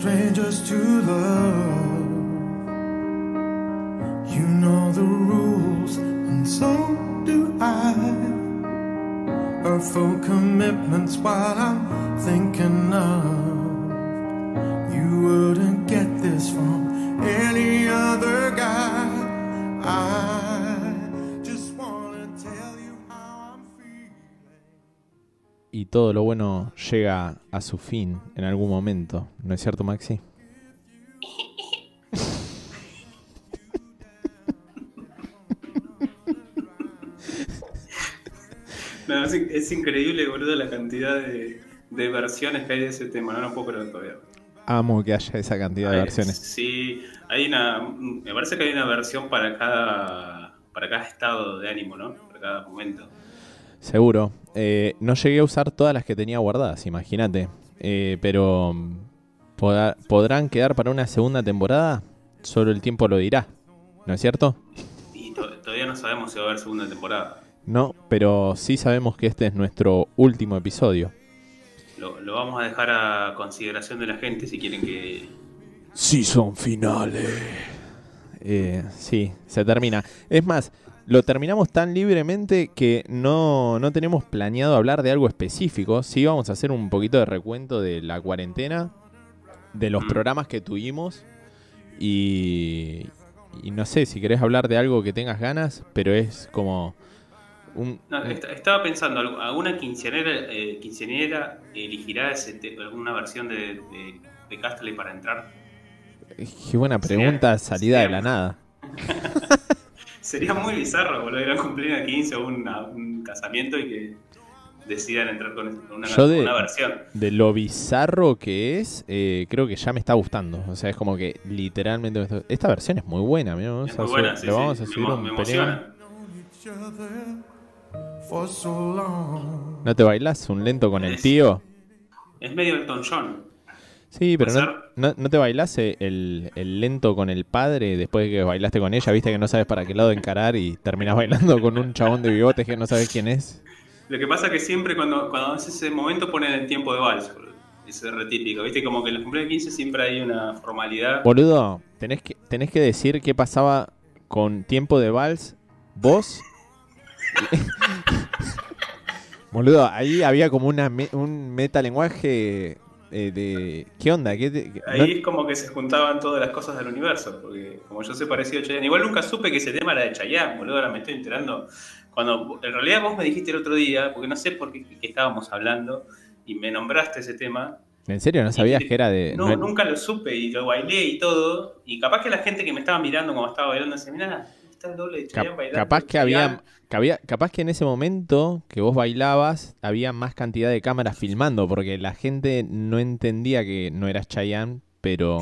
strangers to love. You know the rules, and so do I. Earthful commitments while I'm thinking of. Todo lo bueno llega a su fin en algún momento. ¿No es cierto, Maxi? No, es, es increíble, boludo, la cantidad de, de versiones que hay de ese tema. No lo puedo creer todavía. Amo que haya esa cantidad de versiones. Sí, hay una. Me parece que hay una versión para cada, para cada estado de ánimo, ¿no? Para cada momento. Seguro. Eh, no llegué a usar todas las que tenía guardadas, imagínate. Eh, pero mm, podrán quedar para una segunda temporada. Solo el tiempo lo dirá. ¿No es cierto? Y to- todavía no sabemos si va a haber segunda temporada. No, pero sí sabemos que este es nuestro último episodio. Lo, lo vamos a dejar a consideración de la gente si quieren que. Sí, son finales. Eh, sí, se termina. Es más, lo terminamos tan libremente que no, no tenemos planeado hablar de algo específico. Sí, vamos a hacer un poquito de recuento de la cuarentena, de los Mm. programas que tuvimos y, y no sé si querés hablar de algo que tengas ganas, pero es como un... No, estaba pensando, ¿algu- ¿alguna quinceañera, eh, quinceañera elegirá ese alguna versión de, de, de Castle para entrar? Qué buena pregunta salida de la nada. Sería muy bizarro, boludo, ir a cumplir a 15 o una- un casamiento y que decidan entrar con una, Yo de- una versión. De lo bizarro que es, eh, creo que ya me está gustando. O sea, es como que literalmente... me está- Esta versión es muy buena. mira, vamos Es a muy subir- buena, sí, le sí, vamos a me subir emo- un me emociona. ¿No te bailás un lento con el tío? Es medio Elton John. Sí, pero ¿Puede no, no, no te bailás eh, el, el lento con el padre después de que bailaste con ella. Viste que no sabes para qué lado encarar y terminás bailando con un chabón de bigotes que no sabes quién es. Lo que pasa es que siempre cuando, cuando hace ese momento ponen el tiempo de vals, es re típico, ¿viste? Como que en los cumpleaños de 15 siempre hay una formalidad. Boludo, tenés que, tenés que decir qué pasaba con tiempo de vals. Vos. Boludo, ahí había como una un metalenguaje eh, de. ¿Qué onda? ¿Qué te- qué- Ahí no- es como que se juntaban todas las cosas del universo, porque como yo soy parecido a Chayanne, igual nunca supe que ese tema era de Chayanne, boludo, ahora me estoy enterando. Cuando en realidad vos me dijiste el otro día, porque no sé por qué estábamos hablando, y me nombraste ese tema, ¿En serio no sabías que era de.? no, no- nunca lo supe y lo bailé y todo, y capaz que la gente que me estaba mirando como estaba bailando decía, mirá, está el doble de Cap- Chayanne bailando. capaz que Chayanne". había, que había- capaz que en ese momento que vos bailabas había más cantidad de cámaras filmando porque la gente no entendía que no eras Chayanne, pero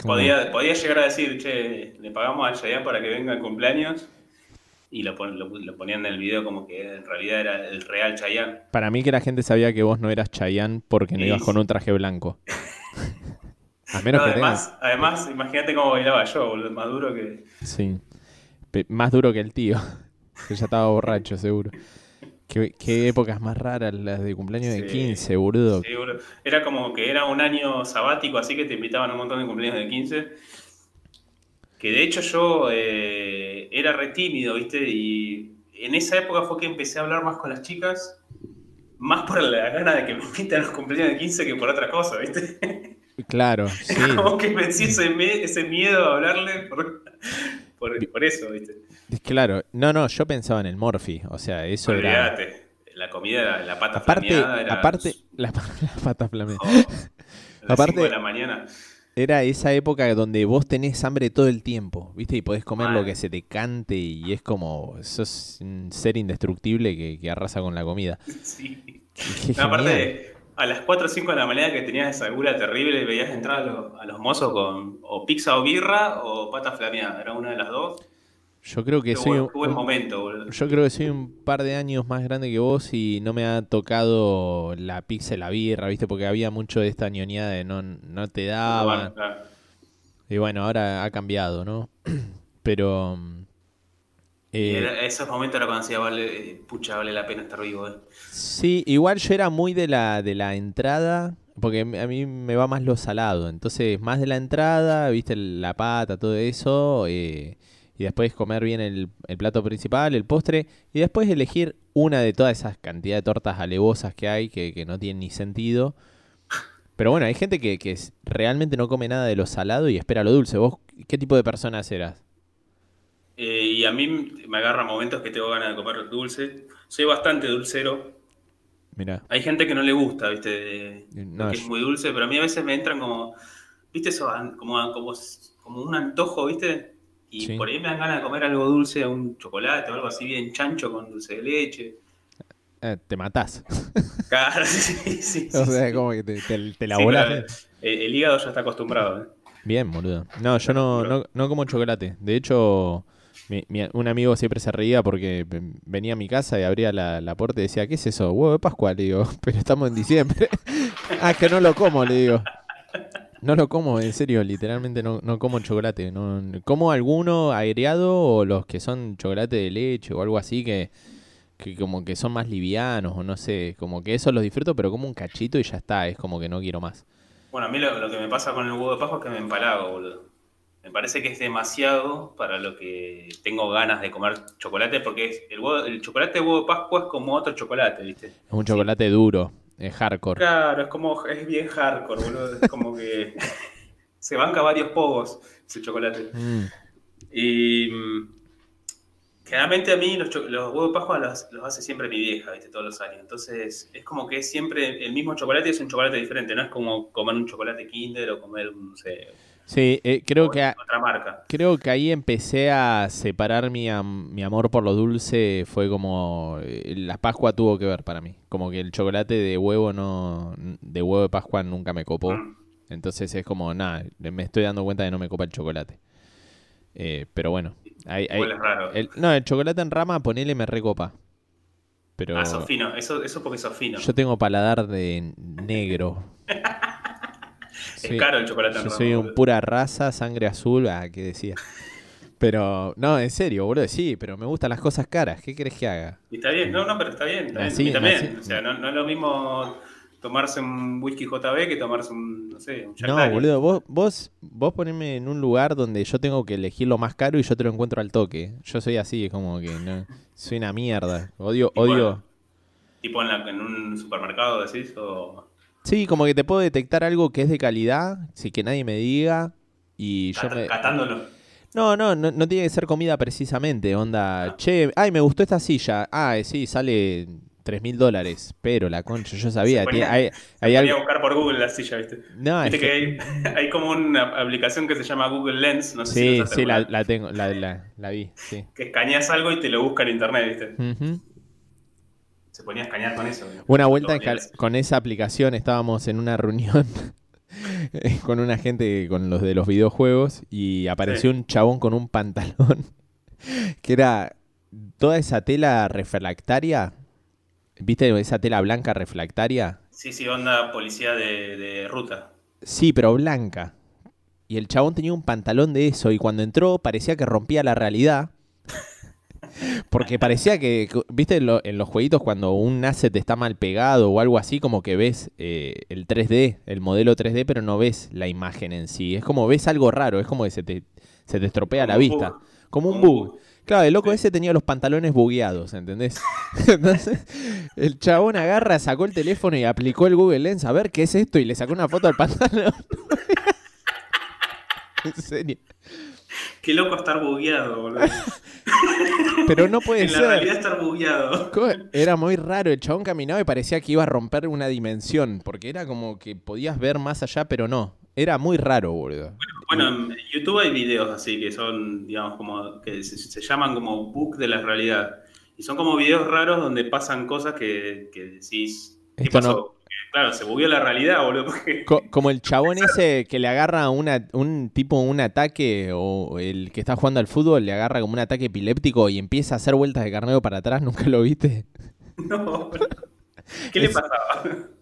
como- Podía, podía llegar a decir, che, le pagamos a Chayanne para que venga al cumpleaños, y lo, pon- lo- lo ponían en el video como que en realidad era el real Chayanne. para mí que la gente sabía que vos no eras Chayanne porque no ibas con un traje blanco. A menos No, que además, además, imagínate cómo bailaba yo, boludo, más duro que... Sí. Más duro que el tío. Que ya estaba borracho, seguro. Qué, qué épocas más raras las de cumpleaños de Sí. 15, boludo. Sí, boludo. Era como que era un año sabático, así que te invitaban a un montón de cumpleaños de 15. Que de hecho yo eh, era re tímido, ¿viste? Y en esa época fue que empecé a hablar más con las chicas, más por la gana de que me inviten a los cumpleaños de 15 que por otra cosa, ¿viste? Claro, sí. como que vencí ese, ese miedo a hablarle por, por, por eso, ¿viste? Claro. No, no, yo pensaba en el Morphy. O sea, eso era. La comida era la pata Aparte, flameada, era aparte, la, la pata flameada. oh, a las Aparte- 5 de la mañana. Era esa época donde vos tenés hambre todo el tiempo, ¿viste? Y podés comer lo que se te cante y es como, sos un ser indestructible que, que arrasa con la comida. Sí. No, aparte, a las 4 o 5 de la mañana que tenías esa gula terrible, veías entrar a los, a los mozos con o pizza o birra o pata flameada. Era una de las dos. Yo creo que soy buen, un, buen momento, boludo. yo creo que soy un par de años más grande que vos y no me ha tocado la pizza y la birra, ¿viste? Porque había mucho de esta ñoñada de no, no te daban. Bueno, claro. Y bueno, ahora ha cambiado, ¿no? Pero... Y eh, esos momentos era cuando decía, vale, eh, pucha, vale la pena estar vivo. eh. Sí, igual yo era muy de la, de la entrada porque a mí me va más lo salado. Entonces, más de la entrada, viste, la pata, todo eso. eh, y después comer bien el, el plato principal, el postre. Y después elegir una de todas esas cantidades de tortas alevosas que hay que, que no tienen ni sentido. Pero bueno, hay gente que, que realmente no come nada de lo salado y espera lo dulce. ¿Vos qué tipo de personas eras? Eh, y a mí me agarra momentos que tengo ganas de comer dulce. Soy bastante dulcero. Mira, Hay gente que no le gusta, ¿viste? No, que es muy dulce, pero a mí a veces me entran como, ¿viste eso? Como, como, como un antojo, ¿viste? Y Sí. por ahí me dan ganas de comer algo dulce, un chocolate o algo así bien chancho con dulce de leche. eh, te matás. Claro, sí, sí, o sea, sí. como que te, te- te la Sí, volás. pero el, el hígado ya está acostumbrado. ¿eh? Bien, boludo. No, yo no, no, no como chocolate. De hecho, mi- mi- un amigo siempre se reía porque ve- venía a mi casa y abría la, la puerta y decía, ¿qué es eso? Huevo de Pascua, le digo. Pero estamos en diciembre. ah, que no lo como, le digo. No lo como, en serio, literalmente no, no como chocolate. No, como alguno agriado o los que son chocolate de leche o algo así que, que como que son más livianos o no sé, como que eso los disfruto, pero como un cachito y ya está, es como que no quiero más. Bueno, a mí lo, lo que me pasa con el huevo de Pascua es que me empalago, boludo. Me parece que es demasiado para lo que tengo ganas de comer chocolate, porque es, el, huevo- el chocolate de huevo de Pascua es como otro chocolate, ¿viste? Es un chocolate duro, es hardcore. Claro, es como, es bien hardcore, boludo. Es como que se banca varios pogos ese chocolate. Mm. Y mm, generalmente a mí los, huevos de Pascua los, los hace siempre mi vieja, ¿viste? Todos los años. Entonces es como que es siempre el mismo chocolate y es un chocolate diferente. No es como comer un chocolate Kinder o comer, un, no sé, Sí, eh, creo que a- otra marca. creo que ahí empecé a separar mi, am- mi amor por lo dulce. Fue como eh, la Pascua tuvo que ver para mí. Como que el chocolate de huevo no, de huevo de Pascua nunca me copó. Mm. Entonces es como nada, me estoy dando cuenta de no me copa el chocolate. Eh, pero bueno, hay, hay- raro. el- no, el chocolate en rama, ponele me recopa. Pero Ah, sos fino. Eso, eso porque sos fino. yo tengo paladar de negro. Es caro el chocolate en Yo rama, soy un pura raza, sangre azul, ah, que decía. Pero, no, en serio, boludo, sí, pero me gustan las cosas caras. ¿Qué querés que haga? Y está bien, no, no, pero está bien. Está bien. Así, mí también. así. O sea, no, no es lo mismo tomarse un whisky JB que tomarse un, no sé, un No, boludo, vos, vos, vos poneme en un lugar donde yo tengo que elegir lo más caro y yo te lo encuentro al toque. Yo soy así, es como que no, soy una mierda. Odio, Y odio. Tipo en, la- en un supermercado, decís, o... Sí, como que te puedo detectar algo que es de calidad, sin que nadie me diga. Y yo me. catándolo. No, no, no, no tiene que ser comida precisamente, onda, che, ay, me gustó esta silla, ah, sí, sale tres mil dólares, pero la concha, yo sabía, Se ponía- hay, a buscar por Google la silla, ¿viste? no, es que que- hay, hay como una aplicación que se llama Google Lens, no sé si sí, usaste sí, la, tengo, la, la, la vi, sí. que escaneas algo y te lo busca en internet, ¿viste? Ujú. Se ponía a escanear con eso. Una vuelta con esa aplicación estábamos en una reunión con una gente, con los de los videojuegos, y apareció Sí. un chabón con un pantalón que era toda esa tela refractaria, ¿viste esa tela blanca refractaria? Sí, sí, onda policía de, de ruta. Sí, pero blanca. Y el chabón tenía un pantalón de eso y cuando entró parecía que rompía la realidad. Porque parecía que, viste, en, lo- en los jueguitos cuando un asset está mal pegado o algo así, como que ves eh, el 3D, el modelo 3D, pero no ves la imagen en sí. Es como ves algo raro, es como que se te, se te estropea Como la vista. bug. Como un bug. bug. Claro, el loco Sí. ese tenía los pantalones bugueados, ¿entendés? Entonces, el chabón agarra, sacó el teléfono y aplicó el Google Lens a ver qué es esto y le sacó una foto al pantalón. en serio. Qué loco estar bugueado, boludo. Pero no puede en la ser. realidad estar bugueado. Era muy raro, el chabón caminaba y parecía que iba a romper una dimensión, porque era como que podías ver más allá, pero no. Era muy raro, boludo. Bueno, en YouTube hay videos así que son, digamos, como que se, se llaman como book de la realidad. Y son como videos raros donde pasan cosas que, que decís. ¿Qué Esto pasó? no- Claro, se bugueó la realidad, boludo. porque- Co- como el chabón ese que le agarra una, un tipo un ataque, o el que está jugando al fútbol le agarra como un ataque epiléptico y empieza a hacer vueltas de carnero para atrás, ¿nunca lo viste? No, boludo. ¿Qué le Es- pasaba?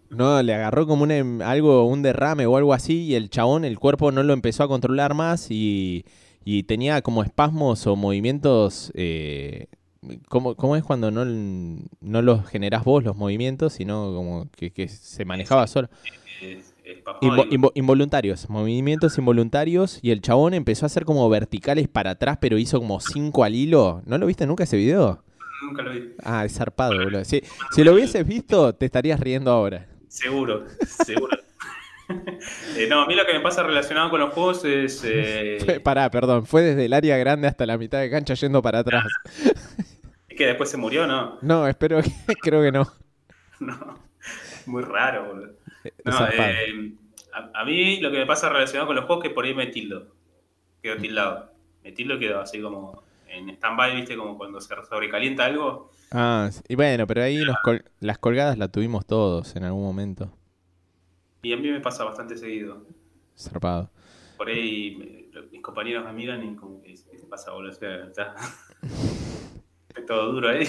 No, le agarró como un, em- algo, un derrame o algo así y el chabón, el cuerpo no lo empezó a controlar más y, y tenía como espasmos o movimientos... Eh, ¿cómo, cómo es cuando no, no los generás vos los movimientos, sino como que, que se manejaba solo? es, es pa' Invo- jódico. invo- involuntarios, movimientos involuntarios y el chabón empezó a hacer como verticales para atrás, pero hizo como cinco al hilo. ¿No lo viste nunca ese video? Nunca lo vi. Ah, es zarpado, boludo. Si, si lo hubieses visto, te estarías riendo ahora. Seguro, seguro. Eh, no, a mí lo que me pasa relacionado con los juegos es. eh, Fue- pará, perdón, fue desde el área grande hasta la mitad de cancha yendo para atrás. que después se murió, ¿no? No, espero que, creo que no. No. Muy raro, boludo. No, zarpado. eh, a, a mí lo que me pasa relacionado con los juegos es que por ahí me tildo. Quedo tildado. Me tildo quedo así como en stand-by, ¿viste? Como cuando se sobrecalienta algo. Ah, y bueno, pero ahí col- las colgadas las tuvimos todos en algún momento. Y a mí me pasa bastante seguido. Zarpado. Por ahí me- mis compañeros me miran y como que dicen, ¿qué te pasa, boludo? O sea, todo duro ahí.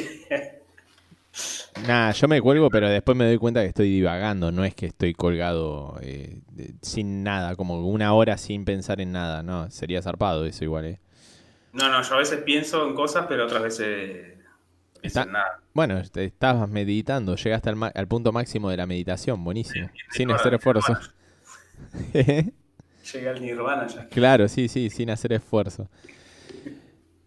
Nah, yo me cuelgo, pero después me doy cuenta que estoy divagando. No es que estoy colgado eh, de- sin nada, como una hora sin pensar en nada. No, sería zarpado eso igual, ¿eh? No, no, yo a veces pienso en cosas, pero otras veces Está- en nada. Bueno, te estabas meditando, llegaste al, punto máximo de la meditación, buenísimo. Sin hacer esfuerzo. Llegué al nirvana ya. claro, sí, sí, sin hacer esfuerzo.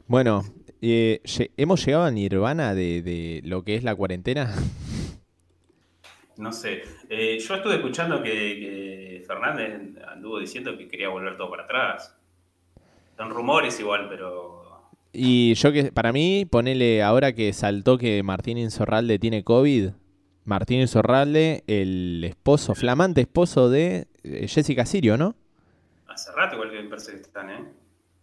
Bueno, eh, ¿hemos llegado a Nirvana de, de lo que es la cuarentena? No sé. Eh, yo estuve escuchando que, que Fernández anduvo diciendo que quería volver todo para atrás. Son rumores igual, pero. Y yo que, para mí, ponele ahora que saltó que Martín Insorralde tiene COVID. Martín Insorralde, el esposo, flamante esposo de eh, Jessica Sirio, ¿no? Hace rato igual que parece que están, ¿eh?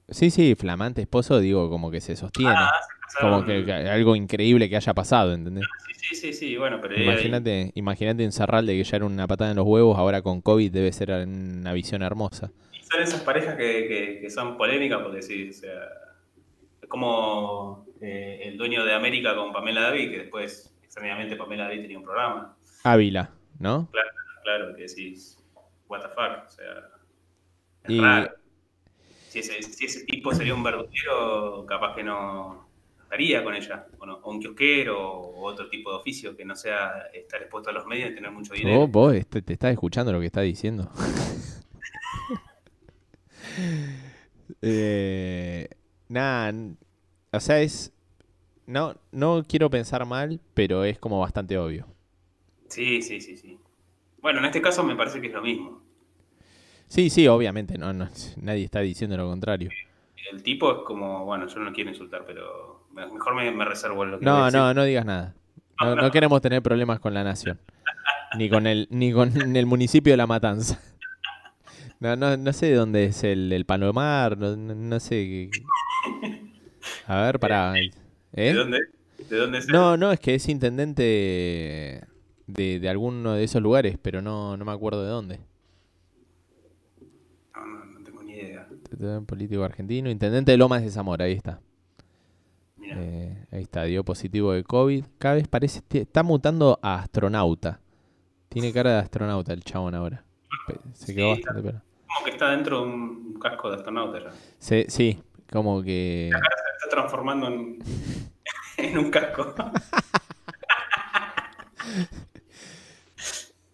Sí, sí, flamante esposo, digo, como que se sostiene. Ah, se como que, que algo increíble que haya pasado, ¿entendés? Sí, sí, sí, sí, bueno, pero. Imagínate, imagínate Insorralde que ya era una patada en los huevos, ahora con COVID debe ser una visión hermosa. y son esas parejas que, que- que son polémicas porque sí, o sea. Es como eh, el dueño de América con Pamela David, que después, extrañamente, Pamela David tenía un programa. Ávila, ¿no? Claro, claro, que decís, what the fuck, o sea, es Y- raro. Si ese, si ese tipo sería un verdulero, capaz que no estaría con ella, o, no- o un kiosquero, o otro tipo de oficio que no sea estar expuesto a los medios y tener mucho dinero. Vos, vos est- te estás escuchando lo que está diciendo. eh, nada, o sea, es... No, no quiero pensar mal, pero es como bastante obvio. Sí, sí, sí, sí. Bueno, en este caso me parece que es lo mismo. Sí, sí, obviamente, no, no, nadie está diciendo lo contrario. El tipo es como, bueno, yo no lo quiero insultar, pero me- mejor me, me reservo lo que voy a No, decir. no, no digas nada. No, no queremos tener problemas con la nación. Ni con el, ni con el municipio de La Matanza. No, no, no sé de dónde es el, el Palomar, no, no- no sé. A ver, pará. ¿De ¿Eh? dónde? ¿De dónde es? No, no, es que es intendente de, de alguno de esos lugares, pero no, no me acuerdo de dónde. No, no, no tengo ni idea. Político argentino, intendente de Lomas de Zamora, ahí está. Eh, ahí está, dio positivo de COVID. Cada vez parece, está mutando a astronauta. Tiene cara de astronauta el chabón ahora. Se quedó Sí, bastante pero. Como que está dentro de un casco de astronauta ya. Se- sí, como que. Se está transformando en, en un casco.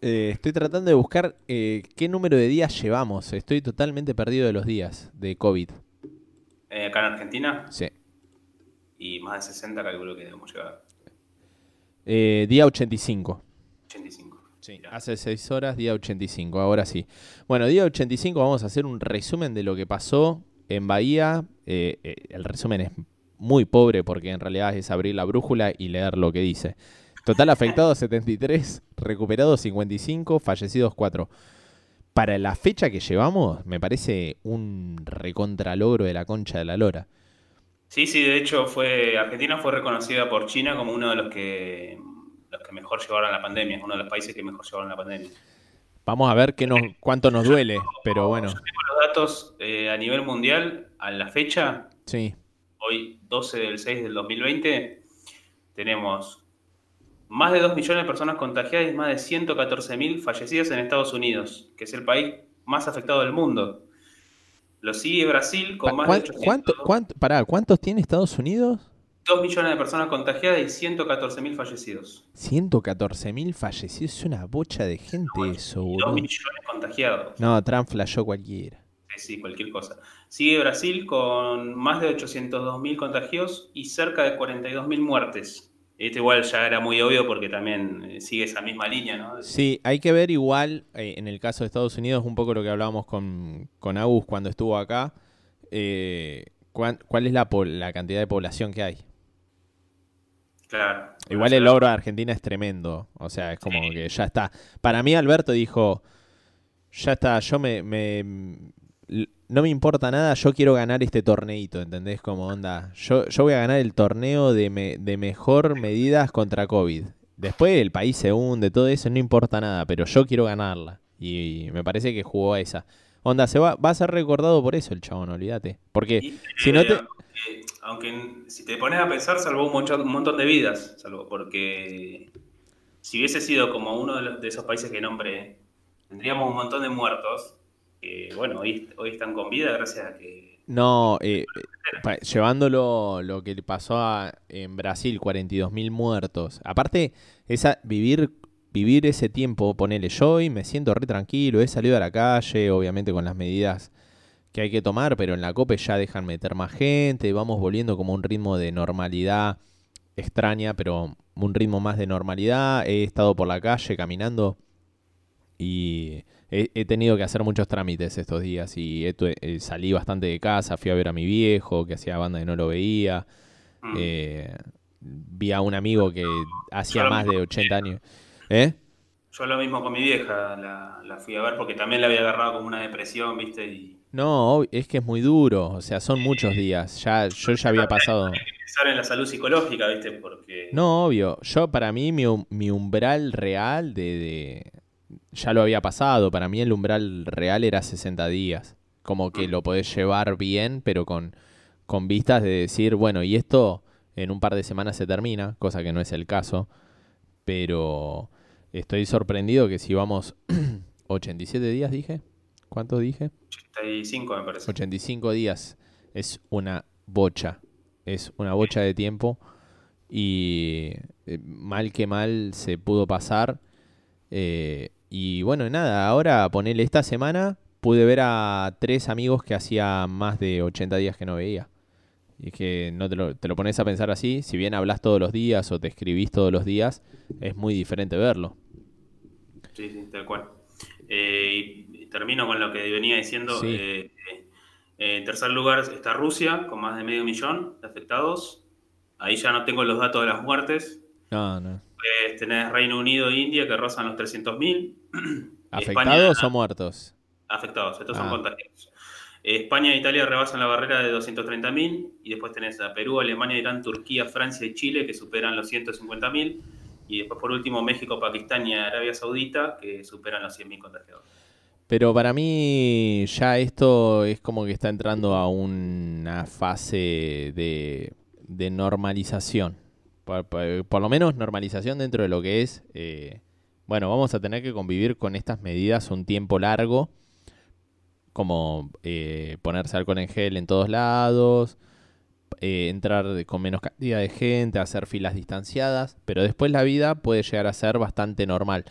Eh, estoy tratando de buscar eh, qué número de días llevamos. Estoy totalmente perdido de los días de COVID. Eh, acá en Argentina. Sí. Y más de 60 calculo que debemos llegar. Eh, día 85. 85. Sí, Mirá. hace 6 horas, día 85, ahora sí. Bueno, día 85 vamos a hacer un resumen de lo que pasó en Bahía. Eh, eh, el resumen es muy pobre porque en realidad es abrir la brújula y leer lo que dice. Total afectados 73, recuperados 55, fallecidos 4. Para la fecha que llevamos, me parece un recontralogro de la concha de la lora. Sí, sí, de hecho fue Argentina fue reconocida por China como uno de los que los que mejor llevaron la pandemia, uno de los países que mejor llevaron la pandemia. Vamos a ver qué nos, cuánto nos duele, pero bueno, Yo tengo los datos eh, a nivel mundial a la fecha, sí. hoy 12 del 6 del 2020, tenemos más de 2 millones de personas contagiadas y más de 114 mil fallecidos en Estados Unidos, que es el país más afectado del mundo. Lo sigue Brasil con más de ¿Cuán- 800. cuánto- cuánto- pará, ¿cuántos tiene Estados Unidos? 2 millones de personas contagiadas y 114.000 fallecidos. 114.000 fallecidos, es una bocha de gente eso, Y 2 boludo. millones contagiados. No, Trump flashó cualquiera. Sí, sí, cualquier cosa. Sigue Brasil con más de 802.000 contagios y cerca de 42.000 muertes. Este igual ya era muy obvio porque también eh, sigue esa misma línea, ¿no? Sí, hay que ver igual, eh, en el caso de Estados Unidos, un poco lo que hablábamos con, con Agus cuando estuvo acá, eh, cuán- cuál es la, la cantidad de población que hay. Claro. Igual el logro de Argentina es tremendo, o sea, es como Sí. que ya está. Para mí Alberto dijo, ya está, yo me, no me importa nada, yo quiero ganar este torneito, ¿entendés? Como onda, yo, yo voy a ganar el torneo de, me- de mejor medidas contra COVID. Después el país se hunde, todo eso, no importa nada, pero yo quiero ganarla. Y, me parece que jugó a esa. Onda, se va, va a ser recordado por eso el chabón, olvídate. Porque Y, si no te... aunque, aunque si te pones a pensar, salvó un montón, un montón de vidas, salvó, porque si hubiese sido como uno de, los- de esos países que nombré, tendríamos un montón de muertos, que bueno, hoy, hoy están con vida gracias a que... No, eh, eh, llevándolo lo que pasó en Brasil, 42.000 muertos. Aparte, esa, vivir, vivir ese tiempo, ponele yo y me siento re tranquilo, he salido a la calle, obviamente con las medidas que hay que tomar, pero en la COPE ya dejan meter más gente, vamos volviendo como un ritmo de normalidad extraña, pero un ritmo más de normalidad. He estado por la calle caminando y he, he tenido que hacer muchos trámites estos días y he eh, salí bastante de casa, fui a ver a mi viejo, que hacía banda y no lo veía. Mm. eh, vi a un amigo que hacía más de mismo. 80 años. ¿Eh? Yo lo mismo con mi vieja, la, la fui a ver porque también la había agarrado como una depresión, ¿viste? Y No, es que es muy duro, o sea, son muchos días. Ya, yo ya había pasado. pensar en la salud psicológica, ¿viste? Porque... No, obvio. Yo, para mí, mi, um- mi umbral real de, de- Ya lo había pasado. Para mí, el umbral real era 60 días. Como que lo podés llevar bien, pero con, con vistas de decir, bueno, y esto en un par de semanas se termina, cosa que no es el caso. Pero estoy sorprendido que si vamos 87 días, dije. ¿Cuántos dije? 85 me parece. 85 días es una bocha. Es una bocha de tiempo. Y eh, mal que mal se pudo pasar. Eh, y bueno, nada, ahora ponele esta semana. Pude ver a tres amigos que hacía más de 80 días que no veía. Y es que no te lo, te lo pones a pensar así. Si bien hablas todos los días o te escribís todos los días, es muy diferente verlo. Sí, sí, tal cual. Eh, y termino con lo que venía diciendo. Sí. Eh, eh, en tercer lugar está Rusia, con más de medio millón de afectados. Ahí ya no tengo los datos de las muertes. No, no. Tenés Reino Unido e India, que rozan los 300.000. ¿Afectados España- o muertos? Afectados, estos son Ah. contagiados. España e Italia rebasan la barrera de 230.000 y después tenés a Perú, Alemania, Irán, Turquía, Francia y Chile que superan los 150.000 y después por último México, Pakistán y Arabia Saudita que superan los 100.000 contagiados. Pero para mí ya esto es como que está entrando a una fase de, de normalización. Por, por- por lo menos normalización dentro de lo que es... eh, bueno, vamos a tener que convivir con estas medidas un tiempo largo, como eh, ponerse alcohol en gel en todos lados, eh, entrar con menos cantidad de gente, hacer filas distanciadas, pero después la vida puede llegar a ser bastante normal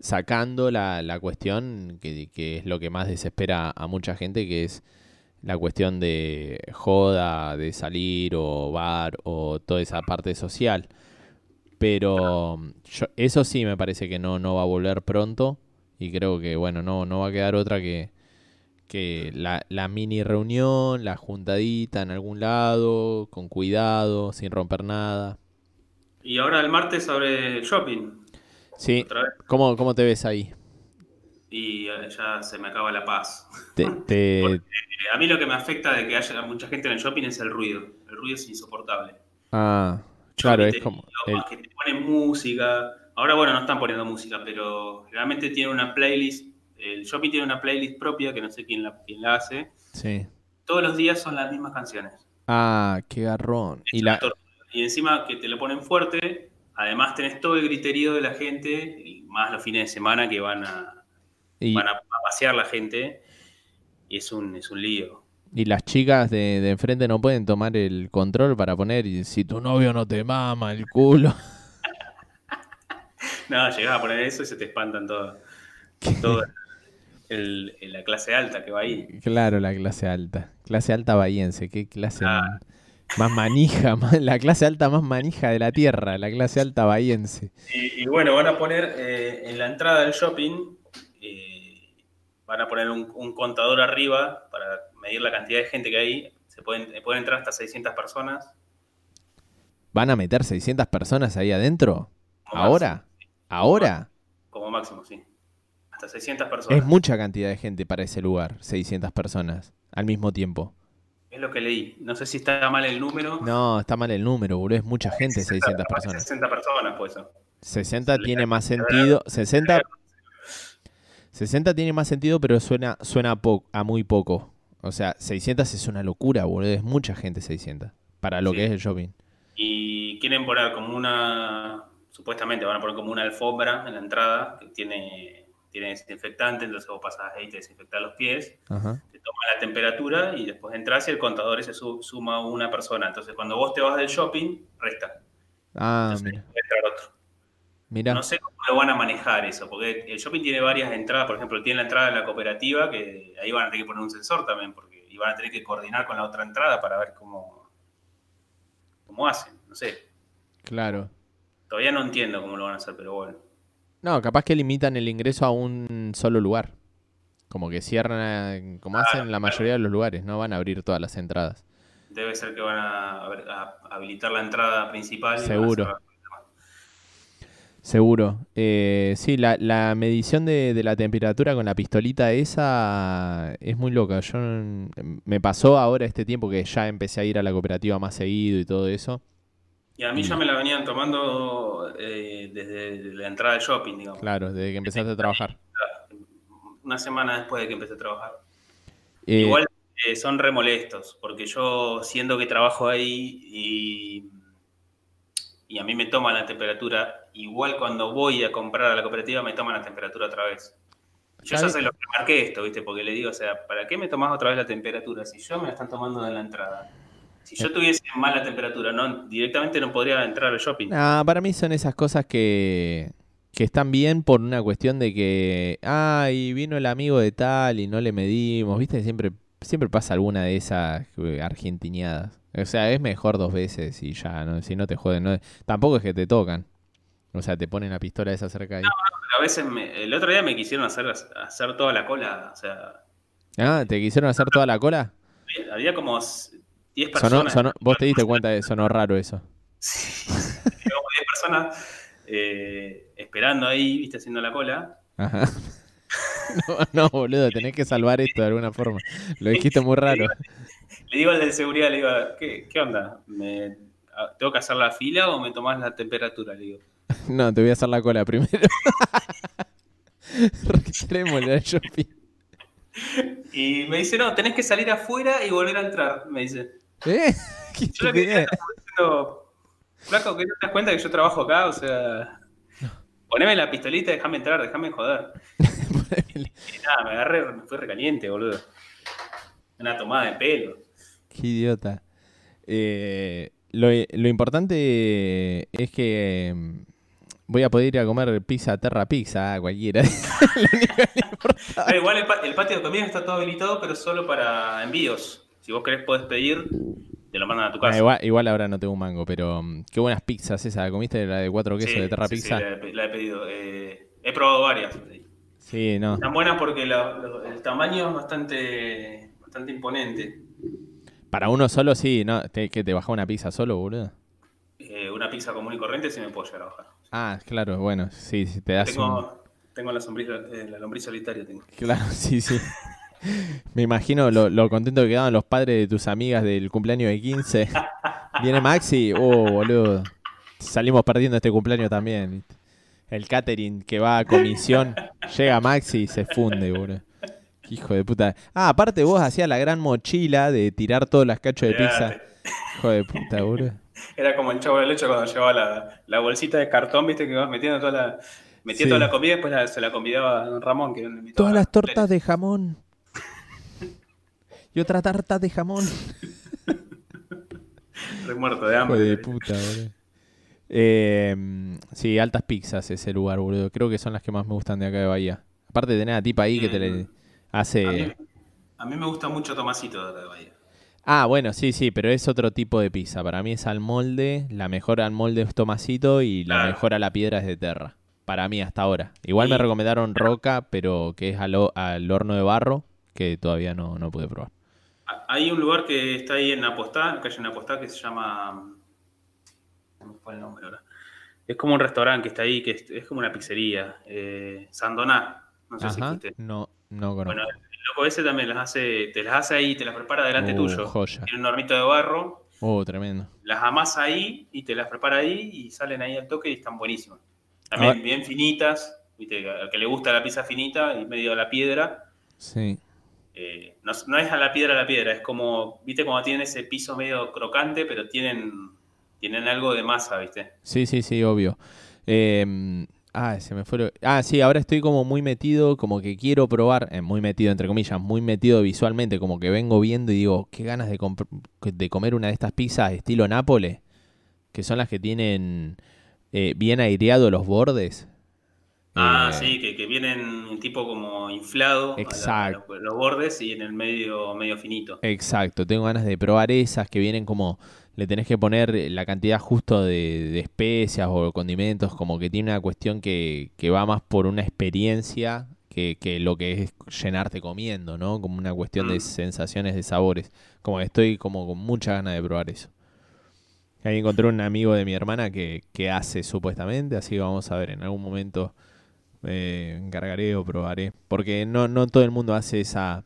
sacando la, la cuestión que, que es lo que más desespera a mucha gente, que es la cuestión de joda, de salir o bar o toda esa parte social. Pero yo- eso sí me parece que no, no va a volver pronto y creo que bueno, no, no va a quedar otra que, que la, la mini reunión, la juntadita en algún lado, con cuidado, sin romper nada. Y ahora el martes abre el shopping Sí, ¿cómo, cómo te ves ahí? y eh, ya se me acaba la paz. Te, te- Eh, A mí lo que me afecta de que haya mucha gente en el shopping es el ruido. El ruido es insoportable. Ah, claro, es como... El- que te ponen música. Ahora, bueno, no están poniendo música, pero realmente tiene una playlist. El shopping tiene una playlist propia que no sé quién la, quién la hace. sí. Todos los días son las mismas canciones. Ah, qué garrón. Y la... Y encima que te lo ponen fuerte, además tenés todo el griterío de la gente, y más los fines de semana que van a, y- van a, a pasear la gente, y es un, es un lío. Y las chicas de, de enfrente no pueden tomar el control para poner y si tu novio no te mama el culo. No, llegás a poner eso y se te espantan todos. Todo el- el- la clase alta que va ahí. Claro, la clase alta. Clase alta bahiense, qué clase Ah. más manija, más- la clase alta más manija de la tierra, la clase alta bahiense. Y, y bueno, van a poner eh, en la entrada del shopping, eh, van a poner un, un contador arriba para medir la cantidad de gente que hay. Se pueden, eh, pueden entrar hasta 600 personas. ¿Van a meter 600 personas ahí adentro? Como ¿Ahora? ¿Ahora? Como máximo, sí. Hasta 600 personas. Es mucha cantidad de gente para ese lugar, 600 personas al mismo tiempo. Es lo que leí. No sé si está mal el número. No, está mal el número, boludo, es mucha gente, 600 personas. 60 personas, pues eso. 60 tiene más sentido, 60 60 tiene más sentido, pero suena suena a muy poco. O sea, 600 es una locura, boludo, es mucha gente 600 para lo Sí. que es el shopping. Y quieren poner como una, supuestamente van a poner como una alfombra en la entrada que tiene, tiene desinfectante, entonces vos pasás ahí, te desinfectás los pies, Ajá. te toma la temperatura y después entras y el contador su- suma una persona. Entonces cuando vos te vas del shopping, resta. Ah, Entonces mira. entrar otro. No sé cómo lo van a manejar eso, porque el shopping tiene varias entradas, por ejemplo, tiene la entrada de la cooperativa, que ahí van a tener que poner un sensor también, porque y van a tener que coordinar con la otra entrada para ver cómo, cómo hacen, no sé. Claro. Todavía no entiendo cómo lo van a hacer, pero bueno. No, capaz que limitan el ingreso a un solo lugar. Como que cierran, como hacen la mayoría de los lugares, no van a abrir todas las entradas. Debe ser que van a, habilitar la entrada principal. Seguro. Seguro. Eh, sí, la, la medición de, de la temperatura con la pistolita esa es muy loca. Yo mm, me pasó ahora este tiempo que ya empecé a ir a la cooperativa más seguido y todo eso. Y a mí ya me la venían tomando eh, desde la entrada del shopping, digamos. Claro, desde que empezaste a trabajar. Una semana después de que empecé a trabajar. Eh, Igual eh, son remolestos, porque yo siendo que trabajo ahí y, y a mí me toman la temperatura, igual cuando voy a comprar a la cooperativa me toman la temperatura otra vez. Yo ya sé lo que marqué esto, ¿viste? Porque le digo, o sea, ¿para qué me tomás otra vez la temperatura? Si yo me la están tomando de la entrada. Si yo tuviese mala temperatura, no, directamente no podría entrar al shopping. Ah, para mí son esas cosas que, que están bien por una cuestión de que, ay, vino el amigo de tal y no le medimos, ¿viste? Siempre, siempre pasa alguna de esas eh, argentineadas. O sea, es mejor dos veces y ya, ¿no? si no te joden. No, tampoco es que te tocan. O sea, te ponen la pistola esa cerca ahí. Pero a veces, me- el otro día me quisieron hacer, hacer toda la cola, o sea, Ah, ¿te quisieron hacer toda la cola? había como 10 Sonó, personas. sonó- vos te diste cuenta de sonó raro eso. Sí, como 10 personas eh, esperando ahí, viste, haciendo la cola. Ajá. No, no, boludo, tenés que salvar esto de alguna forma. Lo dijiste muy raro. Le digo al de seguridad, le digo, ¿qué, qué onda? ¿Me, ¿Tengo que hacer la fila o me tomás la temperatura? Le digo. No, te voy a hacer la cola primero. El shopping. Y me dice, no, tenés que salir afuera y volver a entrar, me dice. ¿Eh? ¿Qué Yo lo que diciendo, flaco, que no te das cuenta que yo trabajo acá, o sea, poneme la pistolita y déjame entrar, déjame joder. Y nada, me agarré, me fui recaliente, boludo. Una tomada de pelo. Qué idiota. Eh, lo, lo importante es que mm, voy a poder ir a comer pizza Terra Pizza, ah, cualquiera. Igual el, pa- el patio de comida está todo habilitado, pero solo para envíos. Si vos querés, podés pedir, te lo mandan a tu Ah, casa. igual, igual ahora no tengo un mango, pero mm, qué buenas pizzas esa. ¿Comiste la de cuatro quesos Sí, de Terra sí, sí, Pizza? la, he, pe- la he pedido. Eh, he probado varias. Sí, no. Están buenas porque la- el tamaño es bastante, bastante imponente. Para uno solo sí, ¿no? ¿Te, ¿Que te baja una pizza solo, boludo? Eh, una pizza común y corriente sí me puedo llegar a bajar. Ah, claro, bueno, sí, sí, te das un... Tengo, tengo la, sombrilla, eh, la lombriz solitaria. Tengo. Claro, sí, sí. Me imagino lo, lo contento que quedaban los padres de tus amigas del cumpleaños de 15. Viene Maxi, oh, boludo. Salimos perdiendo este cumpleaños también. El catering que va a comisión, llega Maxi y se funde, boludo. Hijo de puta. Ah, aparte vos hacías la gran mochila de tirar todos las cachos de pizza. Hijo de puta, boludo. Era como el chavo del leche cuando llevaba la, la bolsita de cartón, viste, que vas metiendo toda la, metía Sí. toda la comida y después la- se la convidaba a don Ramón. Que invitado Todas las tortas de jamón. Y otra tarta de jamón. Re muerto de Hijo hambre. de puta, boludo. Eh, sí, altas pizzas ese lugar, boludo. Creo que son las que más me gustan de acá de Bahía. Aparte tener a tipa ahí que te le A mí, hace... a mí me gusta mucho Tomasito de la Bahía. Ah, bueno, sí, sí, pero es otro tipo de pizza. Para mí es al molde, la mejor al molde es Tomasito y la Claro. mejor a la piedra es de Terra. Para mí hasta ahora. Igual me recomendaron Roca, pero que es al, al horno de barro, que todavía no, no pude probar. Hay un lugar que está ahí en Apostá, en calle Apostá, que se llama. ¿Cómo fue el nombre ahora? Es como un restaurante que está ahí, que es, es como una pizzería. Eh, Sandoná. No sé si fuiste. no, no conozco. Bueno, el loco ese también las hace, te las hace ahí, te las prepara delante Uh, tuyo. joya. Tiene un hornito de barro, Oh, tremendo. las amasa ahí y te las prepara ahí y salen ahí al toque y están buenísimas. También Ah. bien finitas, ¿viste? al que le gusta la pizza finita y medio a la piedra. Sí. eh, no, no es a la piedra a la piedra, es como, viste, como tienen ese piso medio crocante, pero tienen, tienen algo de masa, viste. Sí, sí, sí, obvio. Eh, ah, se me fue. Ah, sí, ahora estoy como muy metido, como que quiero probar, eh, muy metido entre comillas, muy metido visualmente, como que vengo viendo y digo, qué ganas de, de comer una de estas pizzas estilo Nápoles, que son las que tienen eh, bien aireado los bordes. Ah, Eh, sí, que, que vienen tipo como inflado a la- a Exacto. los, bordes y en el medio, medio finito. Exacto, tengo ganas de probar esas que vienen como, le tenés que poner la cantidad justo de, de especias o condimentos, como que tiene una cuestión que, que va más por una experiencia que, que lo que es llenarte comiendo, ¿no? Como una cuestión de Mm. sensaciones, de sabores. Como que estoy como con mucha ganas de probar eso. Ahí encontré un amigo de mi hermana que, que hace supuestamente, así que vamos a ver, en algún momento me encargaré o probaré. Porque no, no todo el mundo hace esa,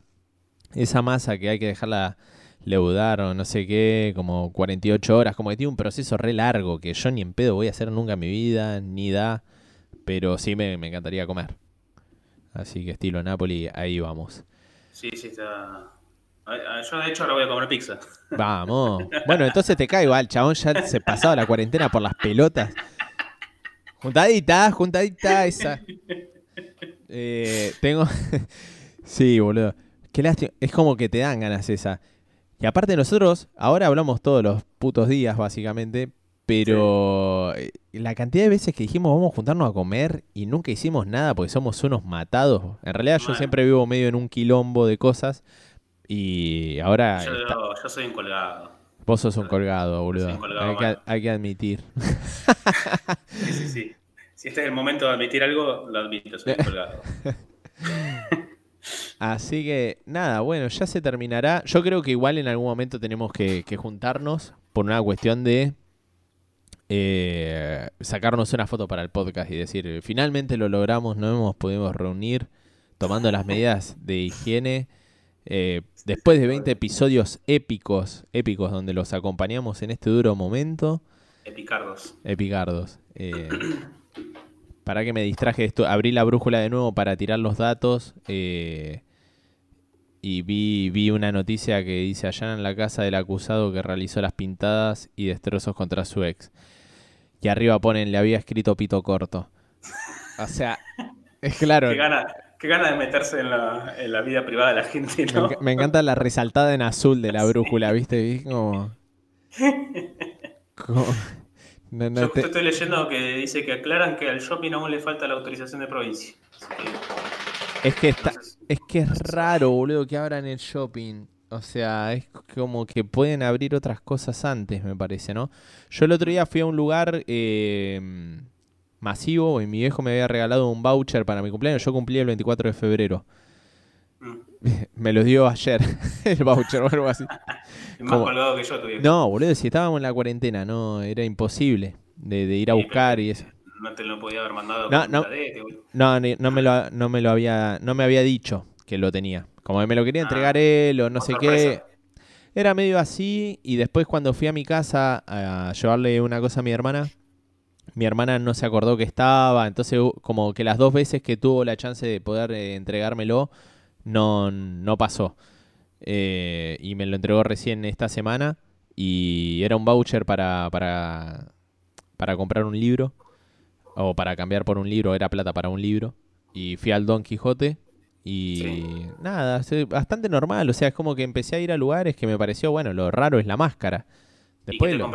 esa masa que hay que dejarla leudar o no sé qué, como 48 horas, como que tiene un proceso re largo que yo ni en pedo voy a hacer nunca en mi vida, ni da, pero sí me, me encantaría comer. Así que estilo Napoli, ahí vamos. Sí, sí, está. Yo de hecho ahora voy a comer pizza. Vamos. Bueno, entonces te cae igual, chabón ya se pasaba la cuarentena por las pelotas. Juntadita, juntadita esa. Eh, tengo... sí, boludo. Qué lástima. Es como que te dan ganas esa. Y aparte nosotros, ahora hablamos todos los putos días, básicamente. Pero eh, la cantidad de veces que dijimos vamos a juntarnos a comer y nunca hicimos nada porque somos unos matados. En realidad yo siempre vivo medio en un quilombo de cosas. Y ahora... Yo, está- yo soy un colgado. Vos sos un colgado, boludo. un colgado, hay, que, mano. hay que admitir. Sí, sí, sí. Si este es el momento de admitir algo, lo admito, soy un colgado. Así que, nada, bueno, ya se terminará. Yo creo que igual en algún momento tenemos que, que juntarnos por una cuestión de eh, sacarnos una foto para el podcast y decir, finalmente lo logramos, no hemos podido reunir tomando las medidas de higiene. Eh, después de 20 episodios épicos, épicos donde los acompañamos en este duro momento. Epicardos. Epicardos. Eh, para que me distraje de esto, abrí la brújula de nuevo para tirar los datos eh, y vi, vi una noticia que dice allanan la casa del acusado que realizó las pintadas y destrozos contra su ex. Y arriba ponen, le había escrito pito corto. O sea, es claro. Qué gana, qué gana de meterse en la, en la vida privada de la gente, Me, ¿no? me encanta la resaltada en azul de la brújula, ¿viste? Vi como... como- no, no Yo te- justo estoy leyendo que dice que aclaran que al shopping aún le falta la autorización de provincia. Que, Es que está, Es que es raro, boludo, que abran el shopping. O sea, es como que pueden abrir otras cosas antes, me parece, ¿no? Yo el otro día fui a un lugar eh, masivo y mi viejo me había regalado un voucher para mi cumpleaños. Yo cumplí el 24 de febrero. mm, Me lo dio ayer, el voucher o algo así. es más colgado que yo, tu viejo. No, boludo, si estábamos en la cuarentena, no, era imposible de, de ir a Sí, buscar y eso. No te lo podía haber mandado No, no. No, no me lo, no me lo había, no me había dicho que lo tenía. Como que me lo quería Ah, entregar él o no sé qué. Era medio así y después cuando fui a mi casa a llevarle una cosa a mi hermana, mi hermana no se acordó que estaba, entonces hu- como que las dos veces que tuvo la chance de poder eh, entregármelo, no, no pasó. Eh, y me lo entregó recién esta semana y era un voucher para, para, para comprar un libro o para cambiar por un libro, era plata para un libro. Y fui al Don Quijote Y Sí. nada, bastante normal. O sea, es como que empecé a ir a lugares que me pareció, bueno, lo raro es la máscara. ¿Y Después qué te lo-?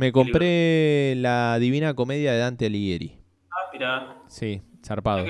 Me compré la Divina Comedia de Dante Alighieri. Ah, mira, Sí, zarpado.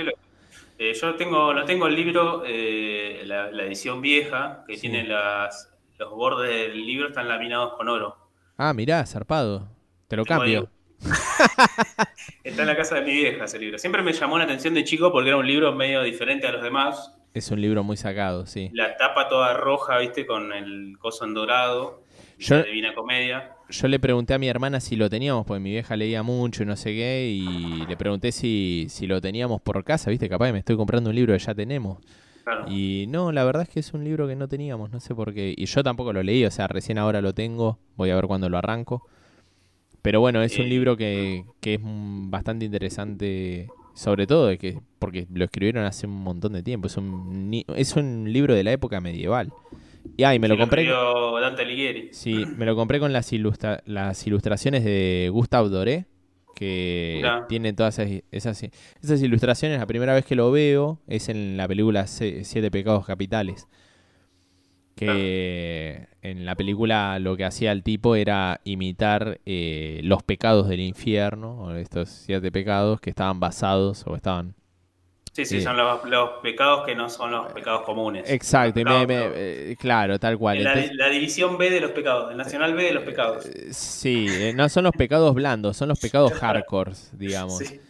Eh, yo tengo, no tengo el libro, eh, la, la edición vieja, que Sí. tiene las, los bordes del libro, están laminados con oro. Ah, mirá, zarpado. Te lo Tengo cambio. Está en la casa de mi vieja ese libro. Siempre me llamó la atención de chico porque era un libro medio diferente a los demás. Es un libro muy sacado, sí. La tapa toda roja, viste, con el coso en dorado. Yo- La Divina Comedia. Yo le pregunté a mi hermana si lo teníamos, porque mi vieja leía mucho y no sé qué, y le pregunté si, si lo teníamos por casa, viste, capaz que me estoy comprando un libro que ya tenemos. Claro. Y no, la verdad es que es un libro que no teníamos, no sé por qué. Y yo tampoco lo leí, o sea, recién ahora lo tengo, voy a ver cuándo lo arranco. Pero bueno, es un Eh. libro que, que es bastante interesante, sobre todo de que, porque lo escribieron hace un montón de tiempo. Es un, es un libro de la época medieval. Y ay, me lo compré. escribió Dante Alighieri. Sí, me lo compré con las, ilustra- las ilustraciones de Gustave Doré, que Mirá. tiene todas esas, esas, esas ilustraciones. La primera vez que lo veo es en la película Siete Pecados Capitales. Que en la película lo que hacía el tipo era imitar eh, los pecados del infierno, o estos siete pecados que estaban basados o estaban Sí, sí, Sí. son los, los pecados que no son los pecados comunes. Exacto, y me- pecados- eh, claro, tal cual. la, Entonces- la división B de los pecados, el nacional B de los pecados. Sí, eh, no son los pecados blandos, son los pecados hardcore, digamos. Sí.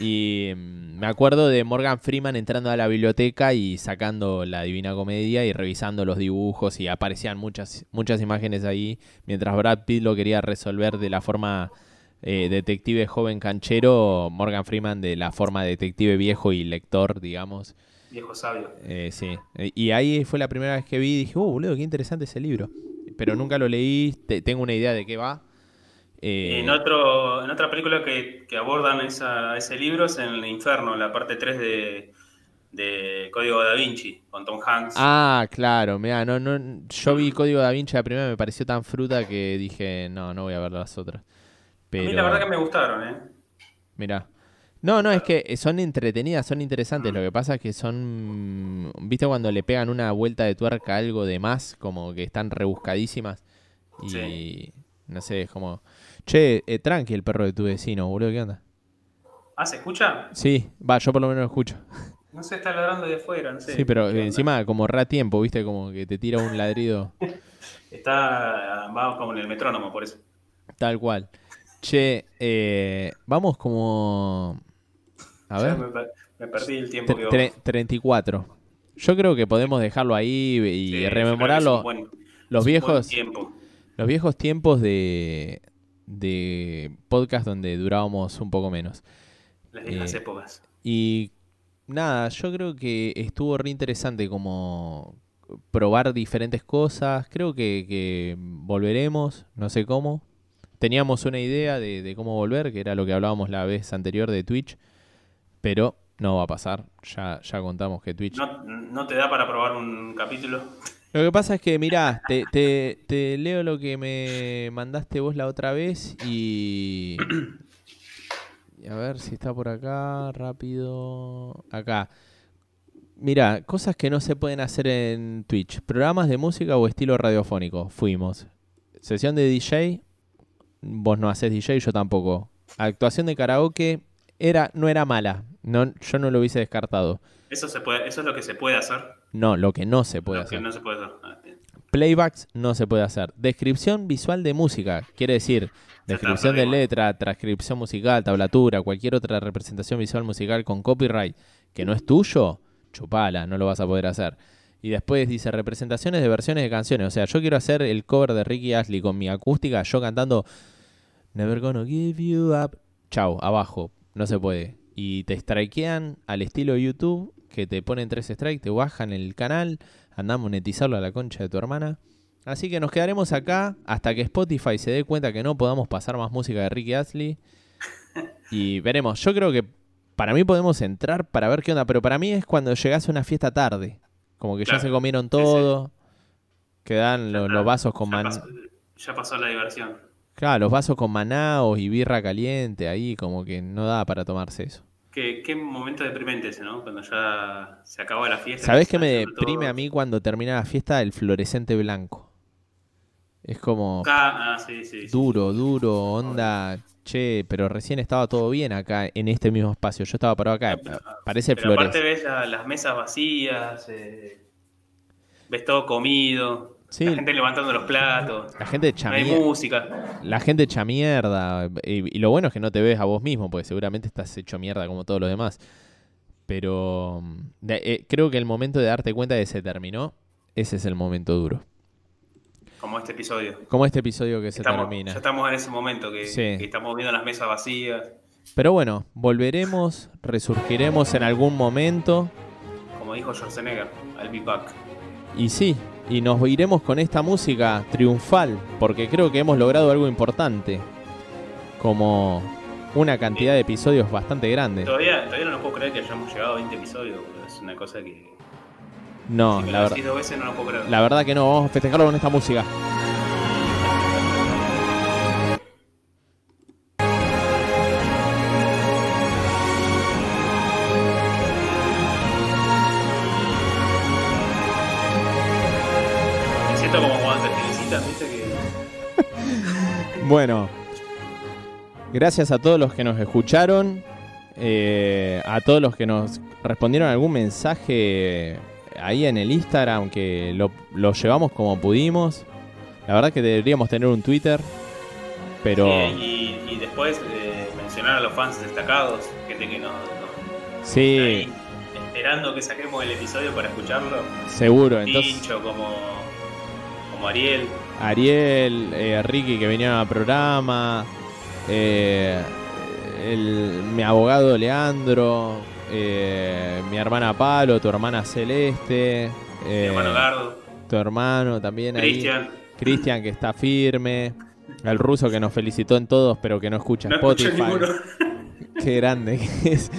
Y mm, me acuerdo de Morgan Freeman entrando a la biblioteca y sacando la Divina Comedia y revisando los dibujos y aparecían muchas, muchas imágenes ahí, mientras Brad Pitt lo quería resolver de la forma eh, detective joven canchero, Morgan Freeman de la forma detective viejo y lector, digamos. Viejo sabio. Eh, sí, y ahí fue la primera vez que vi y dije, oh, boludo, qué interesante ese libro. Pero nunca lo leí, te- tengo una idea de qué va. Eh, En, otro, en otra película que, que abordan esa- ese libro es en el infierno, la parte 3 de, de Código da Vinci, con Tom Hanks. Ah, claro, mira, no, no, yo vi Código da Vinci la primera, me pareció tan fruta que dije, no, no voy a ver las otras. Pero, A mí la verdad que me gustaron, ¿eh? Mirá. No, no, es que son entretenidas, son interesantes. Lo que pasa es que son. ¿Viste cuando le pegan una vuelta de tuerca a algo de más? Como que están rebuscadísimas. Y. Sí. No sé, es como. Che, eh, tranqui el perro de tu vecino, boludo, ¿qué onda? Ah, ¿se escucha? Sí, va, yo por lo menos lo escucho. No sé, está ladrando de afuera, no sé. Sí, pero encima como re a tiempo, ¿viste? Como que te tira un ladrido Está, va como en el metrónomo, por eso. tal cual. Che, eh, vamos como. A ver. Me, per- me perdí el tiempo que vos. tre- 34. Yo creo que podemos dejarlo ahí y Sí, rememorar los, buen- los viejos los viejos tiempos de, de podcast donde durábamos un poco menos. Las viejas Eh, épocas. Y nada, yo creo que estuvo re interesante como probar diferentes cosas. Creo que, que volveremos, no sé cómo. Teníamos una idea de, de cómo volver, que era lo que hablábamos la vez anterior de Twitch, pero no va a pasar. Ya, ya contamos que Twitch ¿No, ¿No te da para probar un capítulo? Lo que pasa es que, mirá, te, te, te leo lo que me mandaste vos la otra vez y... y A ver si está por acá, rápido. Acá. Mirá, cosas que no se pueden hacer en Twitch. Programas de música o estilo radiofónico. Fuimos. Sesión de DJ. Vos no haces DJ, yo tampoco. Actuación de karaoke. Era, no era mala. No, yo no lo hubiese descartado. Eso, se puede, eso es lo que se puede hacer. No, lo que no se puede lo que hacer. no se puede hacer. Ah. Playbacks no se puede hacer. Descripción visual de música, quiere decir descripción de letra, transcripción musical, tablatura, cualquier otra representación visual musical con copyright que no es tuyo, chupala, no lo vas a poder hacer. Y después dice representaciones de versiones de canciones. O sea, yo quiero hacer el cover de Ricky Ashley con mi acústica, yo cantando Never gonna give you up. Chau, abajo, no se puede. Y te strikean al estilo YouTube, que te ponen tres strikes, te bajan el canal, andá a monetizarlo a la concha de tu hermana. Así que nos quedaremos acá hasta que Spotify se dé cuenta que no podamos pasar más música de Ricky Astley. Y veremos. Yo creo que para mí podemos entrar para ver qué onda, pero para mí es cuando llegas a una fiesta tarde. Como que ya se comieron sí. todo. Quedan los, vasos con Ya pasó, ya pasó la diversión. Claro, los vasos con manaos y birra caliente ahí, como que no da para tomarse eso. ¿Qué momento deprimente ese, ¿no? Cuando ya se acaba la fiesta. ¿Sabés qué me deprime a mí cuando termina la fiesta? El fluorescente blanco. Es como Ah, ah, sí, sí, sí. duro, duro, onda. Che, pero recién estaba todo bien acá en este mismo espacio. Yo estaba parado acá. Parece Pero aparte flores. ves la- las mesas vacías, eh, ves todo comido, Sí. la gente levantando los platos, La gente no hay música. La gente echa mierda. Y, y lo bueno es que no te ves a vos mismo, porque seguramente estás hecho mierda como todos los demás. Pero eh, creo que el momento de darte cuenta de que se terminó, ese es el momento duro. Como este episodio. Como este episodio que se termina. ya estamos en ese momento que, Sí. que estamos viendo las mesas vacías, Pero bueno, volveremos, resurgiremos en algún momento. como dijo Schwarzenegger, I'll be back. Y sí, y nos iremos con esta música triunfal, porque creo que hemos logrado algo importante. Como una cantidad de episodios bastante grande. Todavía, todavía no lo puedo creer que hayamos llegado a 20 episodios, es una cosa que... No, si me la lo verdad. decís dos veces no lo puedo creer. La verdad que no, vamos a festejarlo con esta música. Bueno, gracias a todos los que nos escucharon, eh, a todos los que nos respondieron algún mensaje ahí en el Instagram, que lo, lo llevamos como pudimos. La verdad que deberíamos tener un Twitter, pero Y, y después eh, mencionar a los fans destacados, gente que nos, nos sí, ahí esperando que saquemos el episodio para escucharlo. seguro. Entonces, Pincho, como, como Ariel. Ariel, eh, Ricky que vinieron al programa, eh, el- mi abogado Leandro, eh, mi hermana Palo, tu hermana Celeste, Mi hermano Gardo, tu hermano también Cristian. Cristian que está firme, el ruso que nos felicitó en todos pero que no escucha No Spotify. Qué grande que es.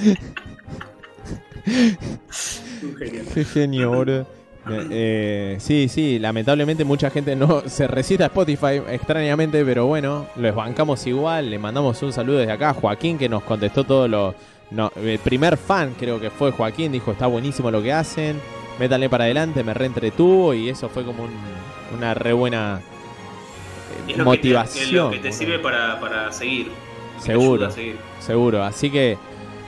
Un genio. Qué genio, boludo. Eh, eh, sí, sí, lamentablemente mucha gente no se resiste a Spotify extrañamente, pero bueno, los bancamos igual. Le mandamos un saludo desde acá a Joaquín que nos contestó todo lo... No, el primer fan creo que fue Joaquín, dijo está buenísimo lo que hacen, métanle para adelante, me reentretuvo y eso fue como un- una re buena eh, Es lo que te- motivación. es lo que te sirve para, para seguir. Seguro. seguir. Seguro, así que...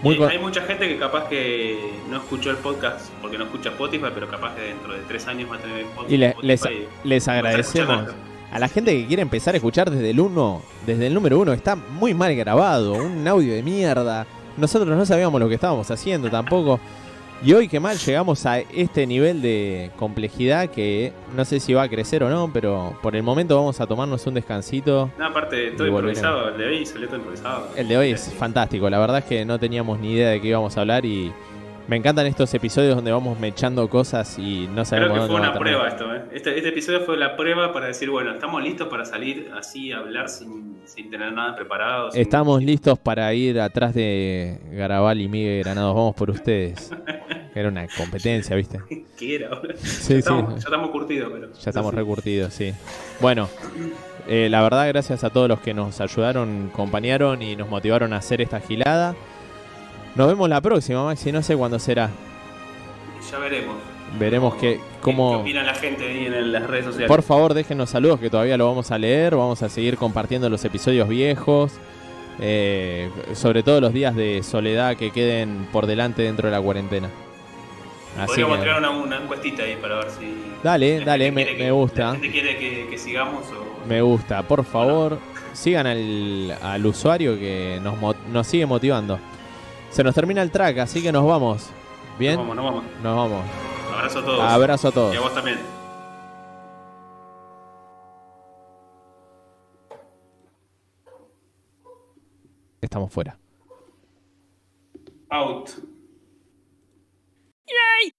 Muy Eh, Hay mucha gente que capaz que no escuchó el podcast porque no escucha Spotify, pero capaz que dentro de tres años va a tener el podcast. Y le- les, les agradecemos a la gente que quiere empezar a escuchar desde el uno, desde el número uno, está muy mal grabado, un audio de mierda. Nosotros no sabíamos lo que estábamos haciendo tampoco. Y hoy que mal llegamos a este nivel de complejidad que no sé si va a crecer o no, pero por el momento vamos a tomarnos un descansito. No, aparte, todo improvisado. El de hoy salió todo improvisado. El de hoy es Sí. fantástico, la verdad es que no teníamos ni idea de qué íbamos a hablar y me encantan estos episodios donde vamos mechando cosas y no Creo sabemos que dónde fue una prueba esto, ¿eh? Este, este episodio fue la prueba para decir, bueno, estamos listos para salir así a hablar sin, sin tener nada preparado. sin- Estamos listos para ir atrás de Garabal y Miguel Granados. Vamos por ustedes. Era una competencia, ¿viste? ¿Qué era? Sí, ya, sí. estamos, ya estamos curtidos, pero. Ya estamos recurtidos, sí. Bueno, eh, la verdad, gracias a todos los que nos ayudaron, acompañaron y nos motivaron a hacer esta gilada. Nos vemos la próxima, Maxi. No sé cuándo será. Ya veremos. Veremos ¿Qué- que, ¿Qué cómo. opina la gente ahí en las redes sociales? Por favor, déjenos saludos que todavía lo vamos a leer. Vamos a seguir compartiendo los episodios viejos. eh, sobre todo los días de soledad que queden por delante dentro de la cuarentena. Así Podríamos que, tirar una, una encuestita ahí para ver si. Dale, dale, me- me gusta. La gente quiere que, que sigamos o. me gusta. Por favor, sigan al, al usuario que nos, nos sigue motivando. Se nos termina el track, así que nos vamos. ¿Bien? Nos vamos, nos vamos. Nos vamos. Abrazo a todos. Abrazo a todos. Y a vos también. Estamos fuera. Out. Yay!